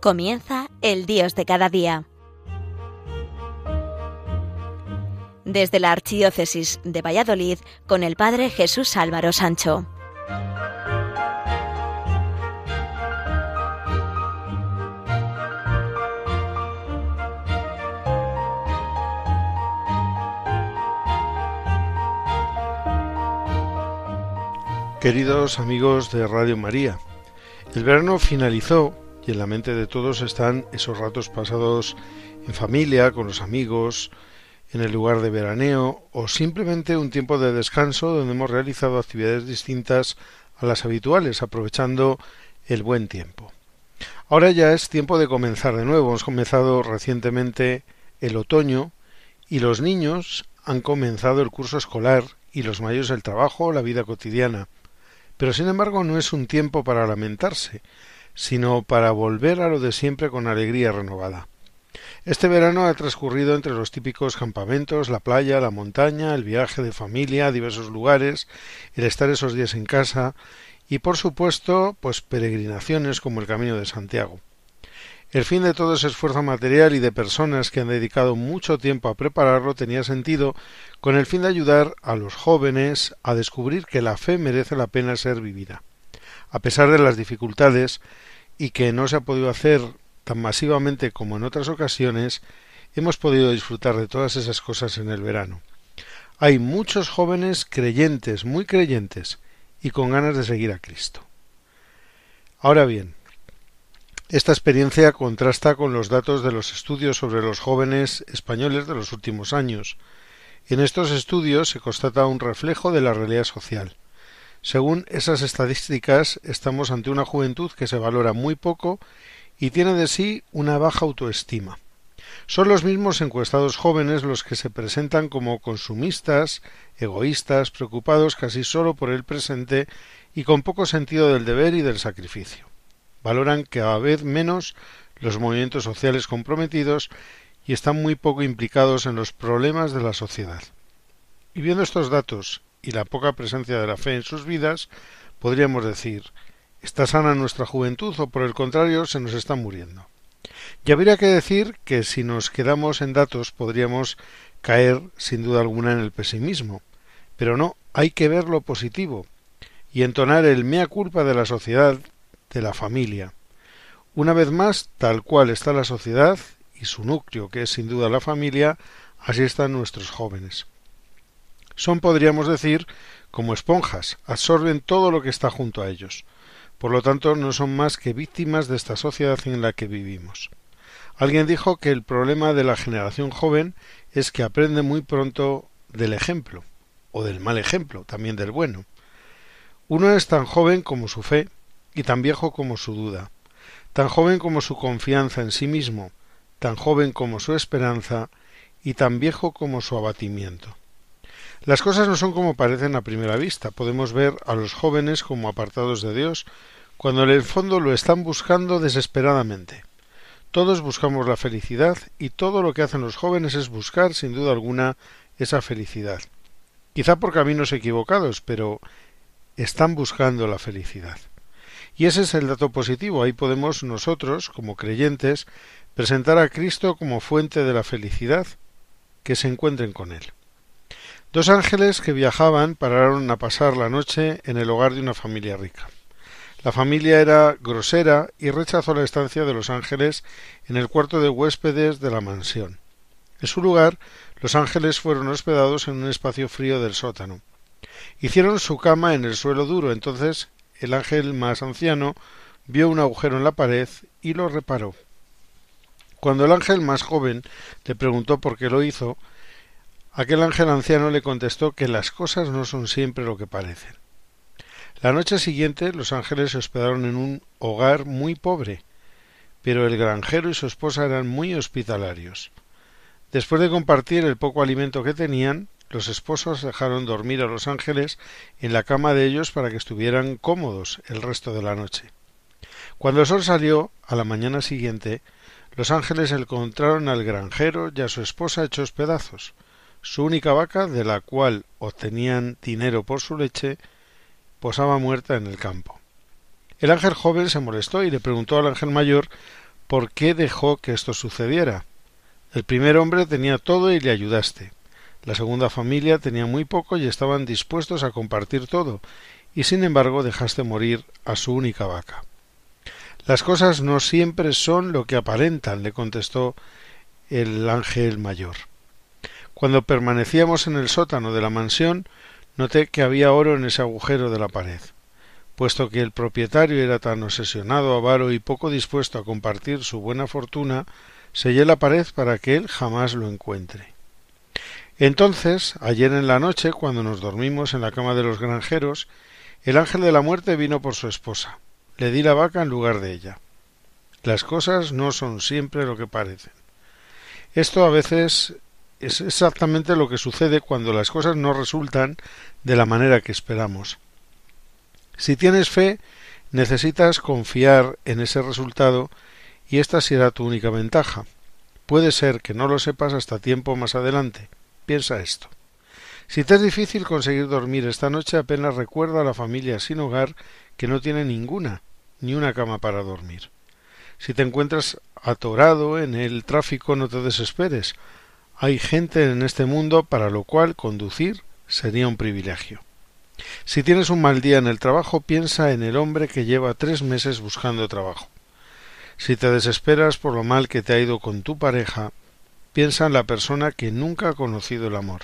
Comienza el Dios de cada día. Desde la Archidiócesis de Valladolid con el Padre Jesús Álvaro Sancho. Queridos amigos de Radio María, el verano finalizó y en la mente de todos están esos ratos pasados en familia, con los amigos, en el lugar de veraneo o simplemente un tiempo de descanso donde hemos realizado actividades distintas a las habituales, aprovechando el buen tiempo. Ahora ya es tiempo de comenzar de nuevo. Hemos comenzado recientemente el otoño y los niños han comenzado el curso escolar y los mayores el trabajo, la vida cotidiana. Pero sin embargo no es un tiempo para lamentarse, sino para volver a lo de siempre con alegría renovada. Este verano ha transcurrido entre los típicos campamentos, la playa, la montaña, el viaje de familia a diversos lugares, el estar esos días en casa y por supuesto, pues peregrinaciones como el Camino de Santiago. El fin de todo ese esfuerzo material y de personas que han dedicado mucho tiempo a prepararlo tenía sentido con el fin de ayudar a los jóvenes a descubrir que la fe merece la pena ser vivida a pesar de las dificultades y que no se ha podido hacer tan masivamente como en otras ocasiones, hemos podido disfrutar de todas esas cosas en el verano. Hay muchos jóvenes creyentes, muy creyentes, y con ganas de seguir a Cristo. Ahora bien, esta experiencia contrasta con los datos de los estudios sobre los jóvenes españoles de los últimos años. En estos estudios se constata un reflejo de la realidad social. Según esas estadísticas, estamos ante una juventud que se valora muy poco y tiene de sí una baja autoestima. Son los mismos encuestados jóvenes los que se presentan como consumistas, egoístas, preocupados casi solo por el presente y con poco sentido del deber y del sacrificio. Valoran cada vez menos los movimientos sociales comprometidos y están muy poco implicados en los problemas de la sociedad. Y viendo estos datos y la poca presencia de la fe en sus vidas, podríamos decir ¿Está sana nuestra juventud o por el contrario se nos está muriendo? Y habría que decir que si nos quedamos en datos podríamos caer sin duda alguna en el pesimismo. Pero no, hay que ver lo positivo y entonar el mea culpa de la sociedad, de la familia. Una vez más, tal cual está la sociedad y su núcleo, que es sin duda la familia, así están nuestros jóvenes. Son, podríamos decir, como esponjas, absorben todo lo que está junto a ellos. Por lo tanto, no son más que víctimas de esta sociedad en la que vivimos. Alguien dijo que el problema de la generación joven es que aprende muy pronto del ejemplo, o del mal ejemplo, también del bueno. Uno es tan joven como su fe, y tan viejo como su duda, tan joven como su confianza en sí mismo, tan joven como su esperanza, y tan viejo como su abatimiento. Las cosas no son como parecen a primera vista. Podemos ver a los jóvenes como apartados de Dios, cuando en el fondo lo están buscando desesperadamente. Todos buscamos la felicidad y todo lo que hacen los jóvenes es buscar, sin duda alguna, esa felicidad. Quizá por caminos equivocados, pero están buscando la felicidad. Y ese es el dato positivo. Ahí podemos nosotros, como creyentes, presentar a Cristo como fuente de la felicidad, que se encuentren con Él. Dos ángeles que viajaban pararon a pasar la noche en el hogar de una familia rica. La familia era grosera y rechazó la estancia de los ángeles en el cuarto de huéspedes de la mansión. En su lugar, los ángeles fueron hospedados en un espacio frío del sótano. Hicieron su cama en el suelo duro, entonces el ángel más anciano vio un agujero en la pared y lo reparó. Cuando el ángel más joven le preguntó por qué lo hizo, Aquel ángel anciano le contestó que las cosas no son siempre lo que parecen. La noche siguiente los ángeles se hospedaron en un hogar muy pobre, pero el granjero y su esposa eran muy hospitalarios. Después de compartir el poco alimento que tenían, los esposos dejaron dormir a los ángeles en la cama de ellos para que estuvieran cómodos el resto de la noche. Cuando el sol salió, a la mañana siguiente, los ángeles encontraron al granjero y a su esposa hechos pedazos. Su única vaca, de la cual obtenían dinero por su leche, posaba muerta en el campo. El ángel joven se molestó y le preguntó al ángel mayor por qué dejó que esto sucediera. El primer hombre tenía todo y le ayudaste. La segunda familia tenía muy poco y estaban dispuestos a compartir todo, y sin embargo dejaste morir a su única vaca. Las cosas no siempre son lo que aparentan, le contestó el ángel mayor. Cuando permanecíamos en el sótano de la mansión, noté que había oro en ese agujero de la pared. Puesto que el propietario era tan obsesionado, avaro y poco dispuesto a compartir su buena fortuna, sellé la pared para que él jamás lo encuentre. Entonces, ayer en la noche, cuando nos dormimos en la cama de los granjeros, el ángel de la muerte vino por su esposa. Le di la vaca en lugar de ella. Las cosas no son siempre lo que parecen. Esto a veces es exactamente lo que sucede cuando las cosas no resultan de la manera que esperamos. Si tienes fe, necesitas confiar en ese resultado y esta será tu única ventaja. Puede ser que no lo sepas hasta tiempo más adelante. Piensa esto. Si te es difícil conseguir dormir esta noche, apenas recuerda a la familia sin hogar que no tiene ninguna, ni una cama para dormir. Si te encuentras atorado en el tráfico, no te desesperes. Hay gente en este mundo para lo cual conducir sería un privilegio. Si tienes un mal día en el trabajo, piensa en el hombre que lleva tres meses buscando trabajo. Si te desesperas por lo mal que te ha ido con tu pareja, piensa en la persona que nunca ha conocido el amor.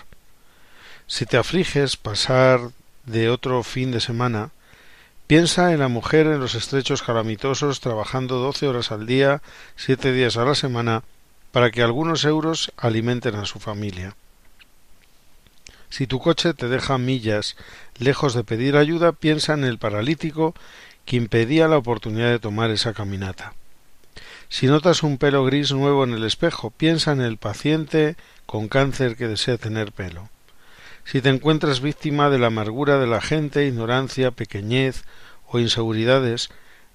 Si te afliges pasar de otro fin de semana, piensa en la mujer en los estrechos calamitosos trabajando doce horas al día, siete días a la semana, para que algunos euros alimenten a su familia. Si tu coche te deja millas lejos de pedir ayuda, piensa en el paralítico que impedía la oportunidad de tomar esa caminata. Si notas un pelo gris nuevo en el espejo, piensa en el paciente con cáncer que desea tener pelo. Si te encuentras víctima de la amargura de la gente, ignorancia, pequeñez o inseguridades,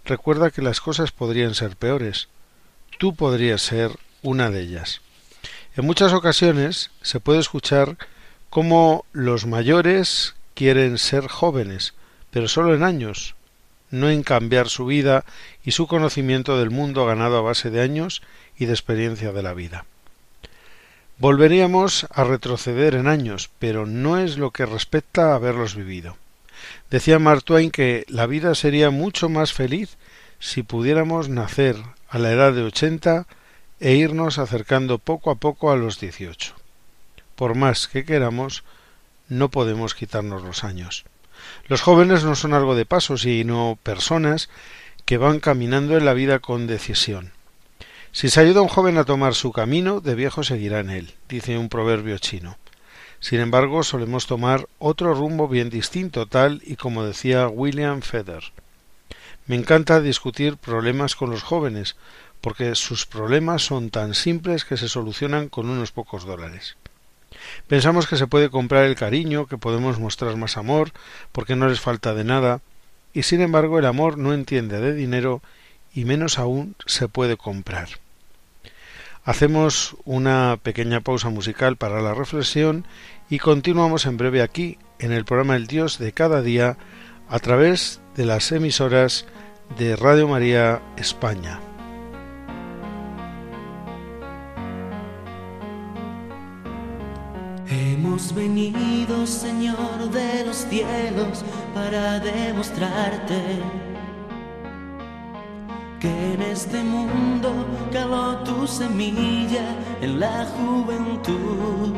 recuerda que las cosas podrían ser peores. Tú podrías ser una de ellas. En muchas ocasiones se puede escuchar cómo los mayores quieren ser jóvenes, pero solo en años, no en cambiar su vida y su conocimiento del mundo ganado a base de años y de experiencia de la vida. Volveríamos a retroceder en años, pero no es lo que respecta a haberlos vivido. Decía Mark Twain que la vida sería mucho más feliz si pudiéramos nacer a la edad de ochenta e irnos acercando poco a poco a los dieciocho. Por más que queramos, no podemos quitarnos los años. Los jóvenes no son algo de paso, sino personas que van caminando en la vida con decisión. Si se ayuda a un joven a tomar su camino, de viejo seguirá en él, dice un proverbio chino. Sin embargo, solemos tomar otro rumbo bien distinto, tal y como decía William Feder. Me encanta discutir problemas con los jóvenes, porque sus problemas son tan simples que se solucionan con unos pocos dólares. Pensamos que se puede comprar el cariño, que podemos mostrar más amor, porque no les falta de nada, y sin embargo el amor no entiende de dinero y menos aún se puede comprar. Hacemos una pequeña pausa musical para la reflexión y continuamos en breve aquí, en el programa El Dios de cada día, a través de las emisoras de Radio María España. Hemos venido, Señor de los cielos, para demostrarte que en este mundo caló tu semilla en la juventud.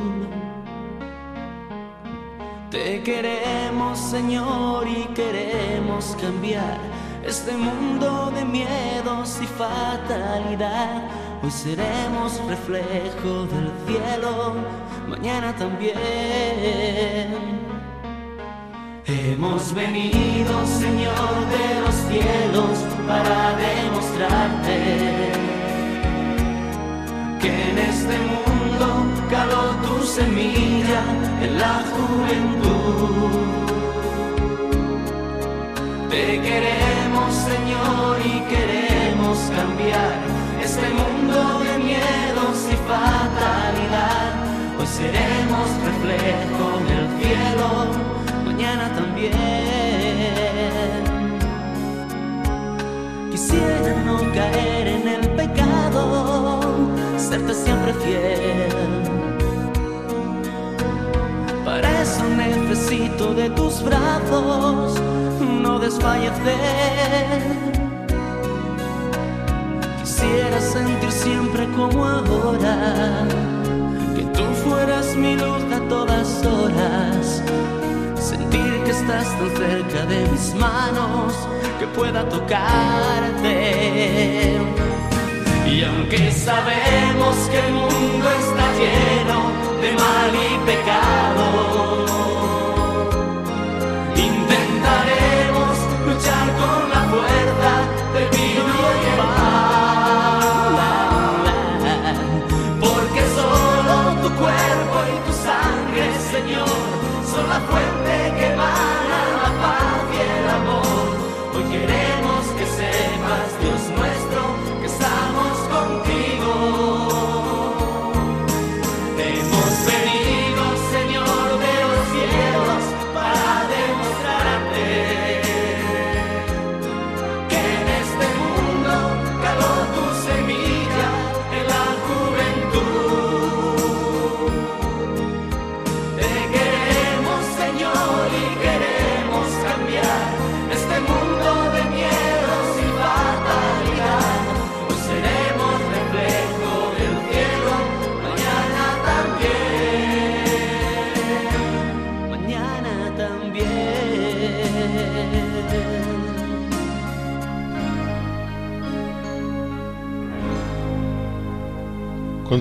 Te queremos, Señor, y queremos cambiar este mundo de miedos y fatalidad. Hoy seremos reflejo del cielo, mañana también. Hemos venido, Señor de los cielos, para demostrarte que en este mundo caló tu semilla en la juventud. Te queremos, Señor, y queremos cambiar este mundo de miedos y fatalidad. Hoy seremos reflejo del cielo mañana también. Quisiera no caer en el pecado infiel. Para eso necesito de tus brazos, no desfallecer. Quisiera sentir siempre como ahora, que tú fueras mi luz a todas horas. Sentir que estás tan cerca de mis manos, que pueda tocarte. Y aunque sabemos que el mundo está lleno de mal y pecado,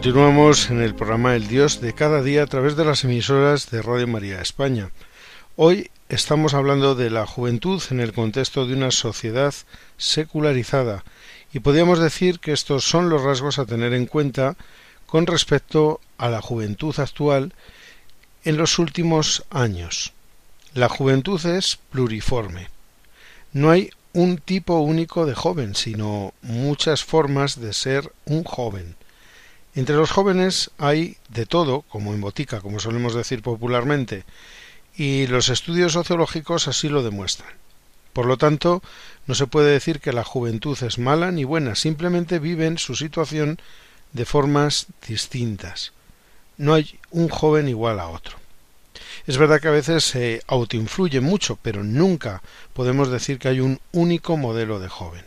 Continuamos en el programa El Dios de cada día a través de las emisoras de Radio María España. Hoy estamos hablando de la juventud en el contexto de una sociedad secularizada y podríamos decir que estos son los rasgos a tener en cuenta con respecto a la juventud actual en los últimos años. La juventud es pluriforme. No hay un tipo único de joven, sino muchas formas de ser un joven. Entre los jóvenes hay de todo, como en botica, como solemos decir popularmente, y los estudios sociológicos así lo demuestran. Por lo tanto, no se puede decir que la juventud es mala ni buena, simplemente viven su situación de formas distintas. No hay un joven igual a otro. Es verdad que a veces se autoinfluye mucho, pero nunca podemos decir que hay un único modelo de joven.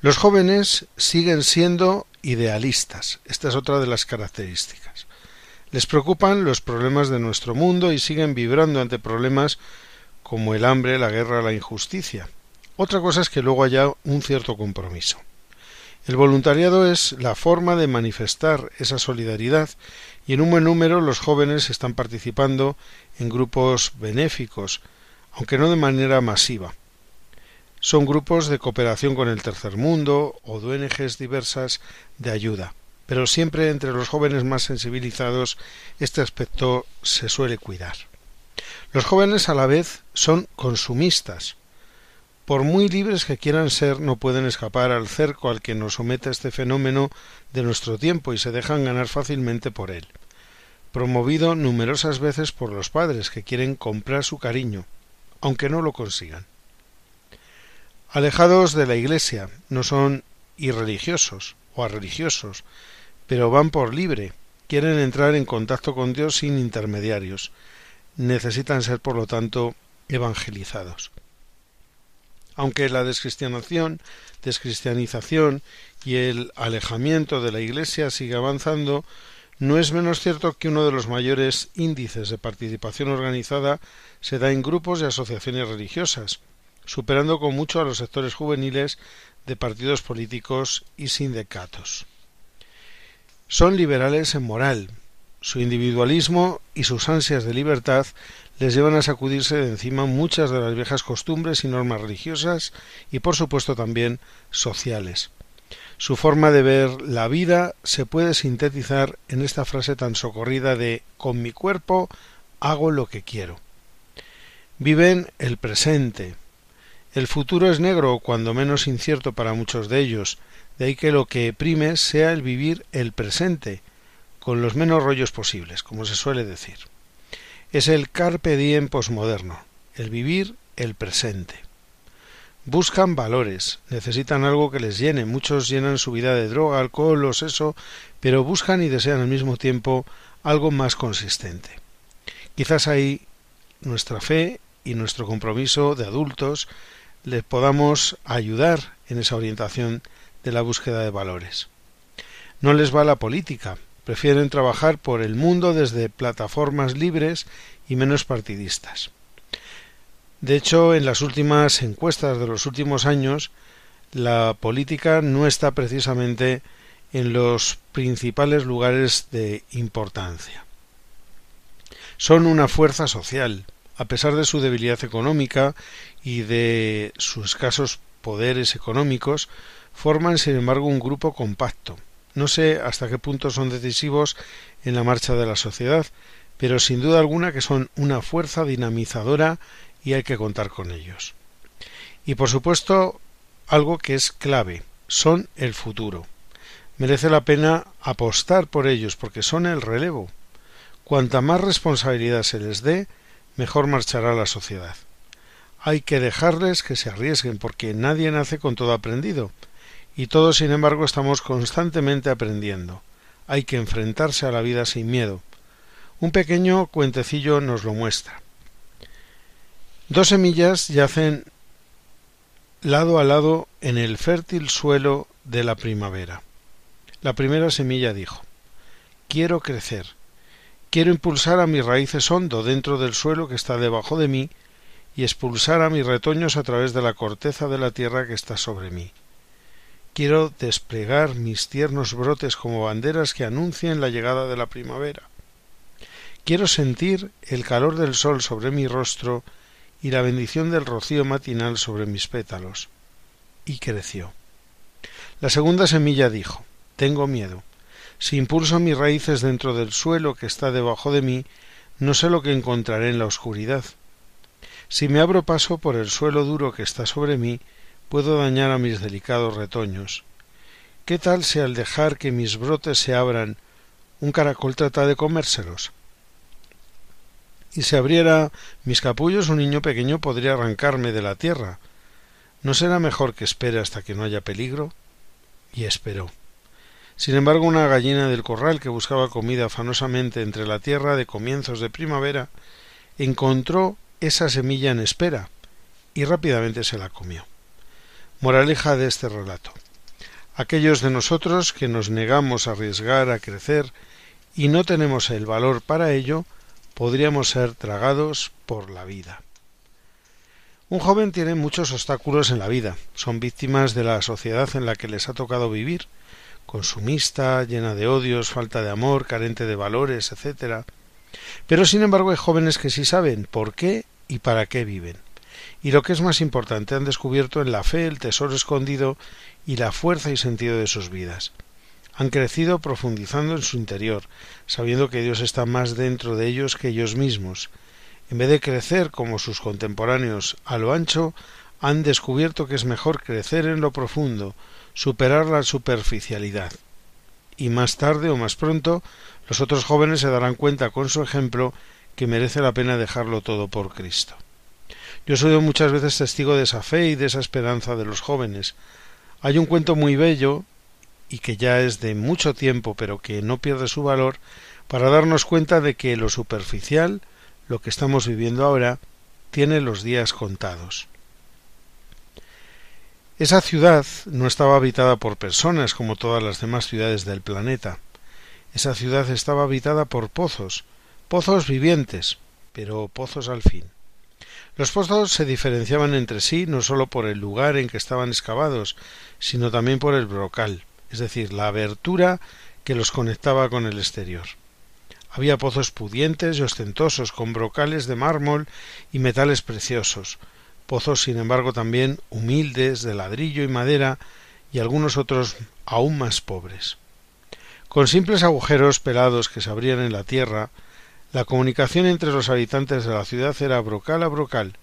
Los jóvenes siguen siendo idealistas. Esta es otra de las características. Les preocupan los problemas de nuestro mundo y siguen vibrando ante problemas como el hambre, la guerra, la injusticia. Otra cosa es que luego haya un cierto compromiso. El voluntariado es la forma de manifestar esa solidaridad y en un buen número los jóvenes están participando en grupos benéficos, aunque no de manera masiva. Son grupos de cooperación con el tercer mundo o de ONGs diversas de ayuda, pero siempre entre los jóvenes más sensibilizados este aspecto se suele cuidar. Los jóvenes a la vez son consumistas. Por muy libres que quieran ser, no pueden escapar al cerco al que nos somete este fenómeno de nuestro tiempo y se dejan ganar fácilmente por él, promovido numerosas veces por los padres que quieren comprar su cariño, aunque no lo consigan. Alejados de la Iglesia, no son irreligiosos o religiosos, pero van por libre, quieren entrar en contacto con Dios sin intermediarios, necesitan ser por lo tanto evangelizados. Aunque la descristianación, descristianización y el alejamiento de la Iglesia sigue avanzando, no es menos cierto que uno de los mayores índices de participación organizada se da en grupos y asociaciones religiosas, superando con mucho a los sectores juveniles de partidos políticos y sindicatos. Son liberales en moral. Su individualismo y sus ansias de libertad les llevan a sacudirse de encima muchas de las viejas costumbres y normas religiosas y por supuesto también sociales. Su forma de ver la vida se puede sintetizar en esta frase tan socorrida de con mi cuerpo hago lo que quiero. Viven el presente, el futuro es negro cuando menos incierto para muchos de ellos, de ahí que lo que prime sea el vivir el presente, con los menos rollos posibles, como se suele decir. Es el carpe diem posmoderno, el vivir el presente. Buscan valores, necesitan algo que les llene. Muchos llenan su vida de droga, alcohol o sexo, pero buscan y desean al mismo tiempo algo más consistente. Quizás ahí nuestra fe y nuestro compromiso de adultos les podamos ayudar en esa orientación de la búsqueda de valores. No les va la política, prefieren trabajar por el mundo desde plataformas libres y menos partidistas. De hecho, en las últimas encuestas de los últimos años, la política no está precisamente en los principales lugares de importancia. Son una fuerza social, a pesar de su debilidad económica y de sus escasos poderes económicos, forman sin embargo un grupo compacto. No sé hasta qué punto son decisivos en la marcha de la sociedad, pero sin duda alguna que son una fuerza dinamizadora y hay que contar con ellos. Y por supuesto, algo que es clave, son el futuro. Merece la pena apostar por ellos porque son el relevo. Cuanta más responsabilidad se les dé, mejor marchará la sociedad. Hay que dejarles que se arriesguen porque nadie nace con todo aprendido y todos sin embargo estamos constantemente aprendiendo. Hay que enfrentarse a la vida sin miedo. Un pequeño cuentecillo nos lo muestra. Dos semillas yacen lado a lado en el fértil suelo de la primavera. La primera semilla dijo Quiero crecer, quiero impulsar a mis raíces hondo dentro del suelo que está debajo de mí y expulsar a mis retoños a través de la corteza de la tierra que está sobre mí. Quiero desplegar mis tiernos brotes como banderas que anuncien la llegada de la primavera. Quiero sentir el calor del sol sobre mi rostro y la bendición del rocío matinal sobre mis pétalos. Y creció. La segunda semilla dijo Tengo miedo. Si impulso mis raíces dentro del suelo que está debajo de mí, no sé lo que encontraré en la oscuridad. Si me abro paso por el suelo duro que está sobre mí, puedo dañar a mis delicados retoños. ¿Qué tal si al dejar que mis brotes se abran, un caracol trata de comérselos? y se abriera mis capullos un niño pequeño podría arrancarme de la tierra. ¿No será mejor que espere hasta que no haya peligro? Y esperó. Sin embargo, una gallina del corral que buscaba comida afanosamente entre la tierra de comienzos de primavera encontró esa semilla en espera y rápidamente se la comió. Moraleja de este relato. Aquellos de nosotros que nos negamos a arriesgar a crecer y no tenemos el valor para ello, podríamos ser tragados por la vida. Un joven tiene muchos obstáculos en la vida, son víctimas de la sociedad en la que les ha tocado vivir, consumista, llena de odios, falta de amor, carente de valores, etc. Pero sin embargo hay jóvenes que sí saben por qué y para qué viven. Y lo que es más importante, han descubierto en la fe el tesoro escondido y la fuerza y sentido de sus vidas han crecido profundizando en su interior, sabiendo que Dios está más dentro de ellos que ellos mismos. En vez de crecer como sus contemporáneos a lo ancho, han descubierto que es mejor crecer en lo profundo, superar la superficialidad. Y más tarde o más pronto, los otros jóvenes se darán cuenta con su ejemplo que merece la pena dejarlo todo por Cristo. Yo soy muchas veces testigo de esa fe y de esa esperanza de los jóvenes. Hay un cuento muy bello y que ya es de mucho tiempo pero que no pierde su valor para darnos cuenta de que lo superficial, lo que estamos viviendo ahora, tiene los días contados. Esa ciudad no estaba habitada por personas como todas las demás ciudades del planeta. Esa ciudad estaba habitada por pozos, pozos vivientes, pero pozos al fin. Los pozos se diferenciaban entre sí no sólo por el lugar en que estaban excavados, sino también por el brocal es decir, la abertura que los conectaba con el exterior. Había pozos pudientes y ostentosos, con brocales de mármol y metales preciosos, pozos sin embargo también humildes, de ladrillo y madera, y algunos otros aún más pobres. Con simples agujeros pelados que se abrían en la tierra, la comunicación entre los habitantes de la ciudad era brocal a brocal,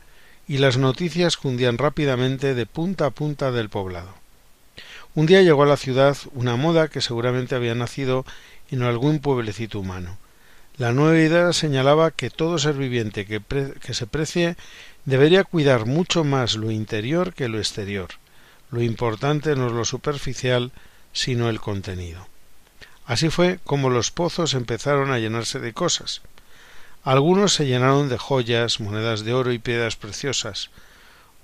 y las noticias cundían rápidamente de punta a punta del poblado. Un día llegó a la ciudad una moda que seguramente había nacido en algún pueblecito humano. La nueva idea señalaba que todo ser viviente que, se precie debería cuidar mucho más lo interior que lo exterior. Lo importante no es lo superficial, sino el contenido. Así fue como los pozos empezaron a llenarse de cosas. Algunos se llenaron de joyas, monedas de oro y piedras preciosas.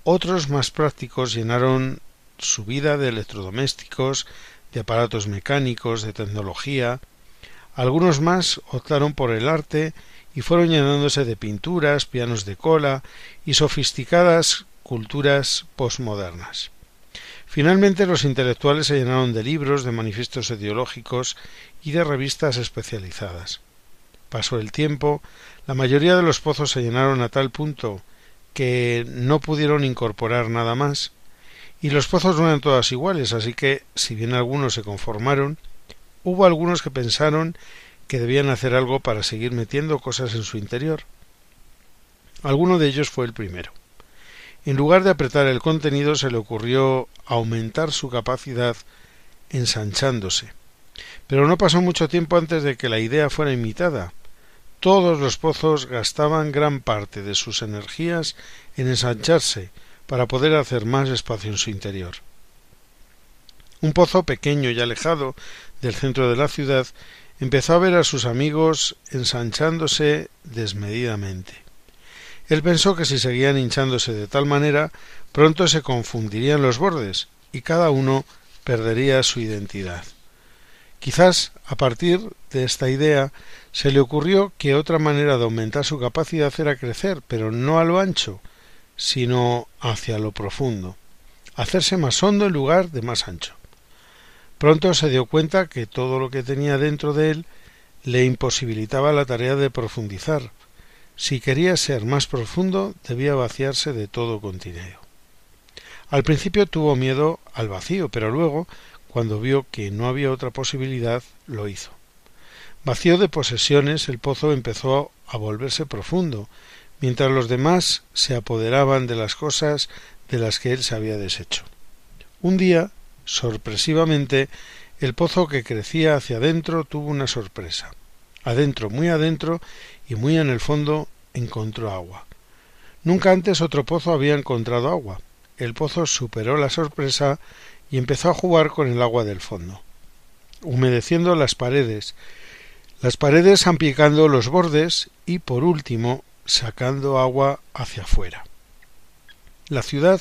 Otros más prácticos llenaron su vida de electrodomésticos, de aparatos mecánicos, de tecnología. Algunos más optaron por el arte y fueron llenándose de pinturas, pianos de cola y sofisticadas culturas posmodernas. Finalmente los intelectuales se llenaron de libros, de manifiestos ideológicos y de revistas especializadas. Pasó el tiempo, la mayoría de los pozos se llenaron a tal punto que no pudieron incorporar nada más, y los pozos no eran todas iguales, así que, si bien algunos se conformaron, hubo algunos que pensaron que debían hacer algo para seguir metiendo cosas en su interior. Alguno de ellos fue el primero. En lugar de apretar el contenido se le ocurrió aumentar su capacidad ensanchándose. Pero no pasó mucho tiempo antes de que la idea fuera imitada. Todos los pozos gastaban gran parte de sus energías en ensancharse para poder hacer más espacio en su interior. Un pozo pequeño y alejado del centro de la ciudad empezó a ver a sus amigos ensanchándose desmedidamente. Él pensó que si seguían hinchándose de tal manera, pronto se confundirían los bordes y cada uno perdería su identidad. Quizás a partir de esta idea se le ocurrió que otra manera de aumentar su capacidad era crecer, pero no a lo ancho, sino hacia lo profundo, hacerse más hondo en lugar de más ancho. Pronto se dio cuenta que todo lo que tenía dentro de él le imposibilitaba la tarea de profundizar. Si quería ser más profundo, debía vaciarse de todo contenido. Al principio tuvo miedo al vacío, pero luego, cuando vio que no había otra posibilidad, lo hizo. Vacío de posesiones, el pozo empezó a volverse profundo, mientras los demás se apoderaban de las cosas de las que él se había deshecho. Un día Sorpresivamente, el pozo que crecía hacia adentro tuvo una sorpresa. Adentro, muy adentro y muy en el fondo, encontró agua. Nunca antes otro pozo había encontrado agua. El pozo superó la sorpresa y empezó a jugar con el agua del fondo, humedeciendo las paredes, las paredes salpicando los bordes y, por último, sacando agua hacia afuera. La ciudad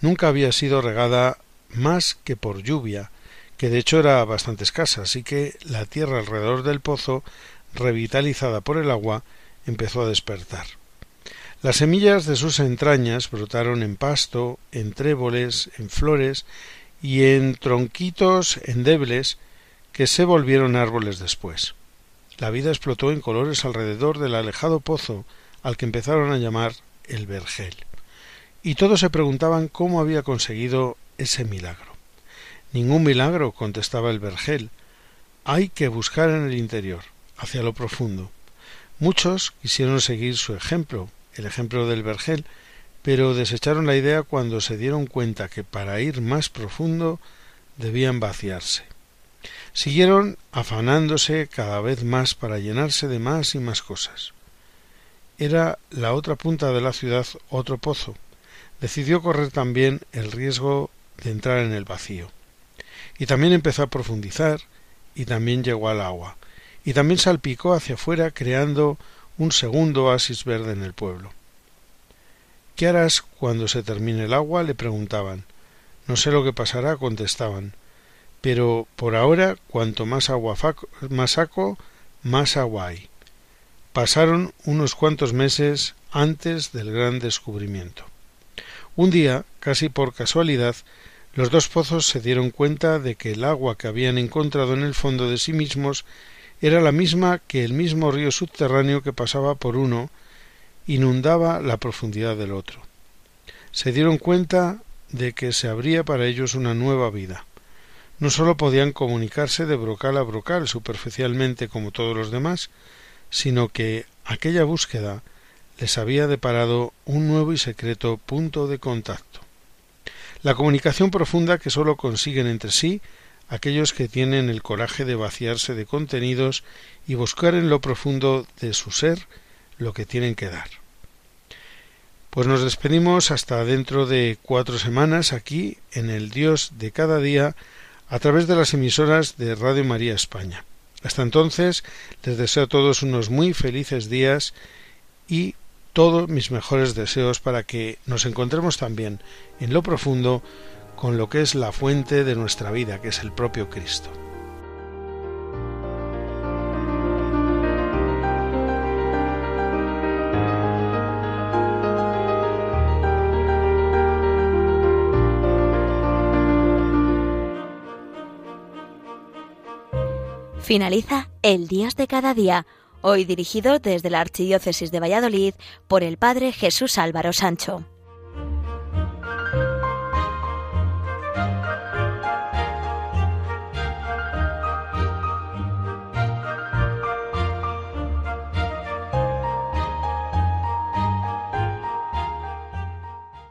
nunca había sido regada más que por lluvia, que de hecho era bastante escasa, así que la tierra alrededor del pozo, revitalizada por el agua, empezó a despertar. Las semillas de sus entrañas brotaron en pasto, en tréboles, en flores y en tronquitos endebles que se volvieron árboles después. La vida explotó en colores alrededor del alejado pozo al que empezaron a llamar el vergel. Y todos se preguntaban cómo había conseguido ese milagro. Ningún milagro, contestaba el vergel. Hay que buscar en el interior, hacia lo profundo. Muchos quisieron seguir su ejemplo, el ejemplo del vergel, pero desecharon la idea cuando se dieron cuenta que para ir más profundo debían vaciarse. Siguieron afanándose cada vez más para llenarse de más y más cosas. Era la otra punta de la ciudad otro pozo. Decidió correr también el riesgo de entrar en el vacío. Y también empezó a profundizar, y también llegó al agua, y también salpicó hacia afuera creando un segundo oasis verde en el pueblo. ¿Qué harás cuando se termine el agua? le preguntaban. No sé lo que pasará, contestaban. Pero por ahora, cuanto más agua más saco, más agua hay. Pasaron unos cuantos meses antes del gran descubrimiento. Un día, casi por casualidad, los dos pozos se dieron cuenta de que el agua que habían encontrado en el fondo de sí mismos era la misma que el mismo río subterráneo que pasaba por uno inundaba la profundidad del otro. Se dieron cuenta de que se abría para ellos una nueva vida. No sólo podían comunicarse de brocal a brocal superficialmente como todos los demás, sino que aquella búsqueda les había deparado un nuevo y secreto punto de contacto. La comunicación profunda que sólo consiguen entre sí aquellos que tienen el coraje de vaciarse de contenidos y buscar en lo profundo de su ser lo que tienen que dar. Pues nos despedimos hasta dentro de cuatro semanas aquí en el Dios de cada día a través de las emisoras de Radio María España. Hasta entonces les deseo a todos unos muy felices días y todos mis mejores deseos para que nos encontremos también en lo profundo con lo que es la fuente de nuestra vida, que es el propio Cristo. Finaliza El Dios de cada día, hoy dirigido desde la Archidiócesis de Valladolid por el Padre Jesús Álvaro Sancho.